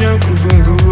Yine kurgungun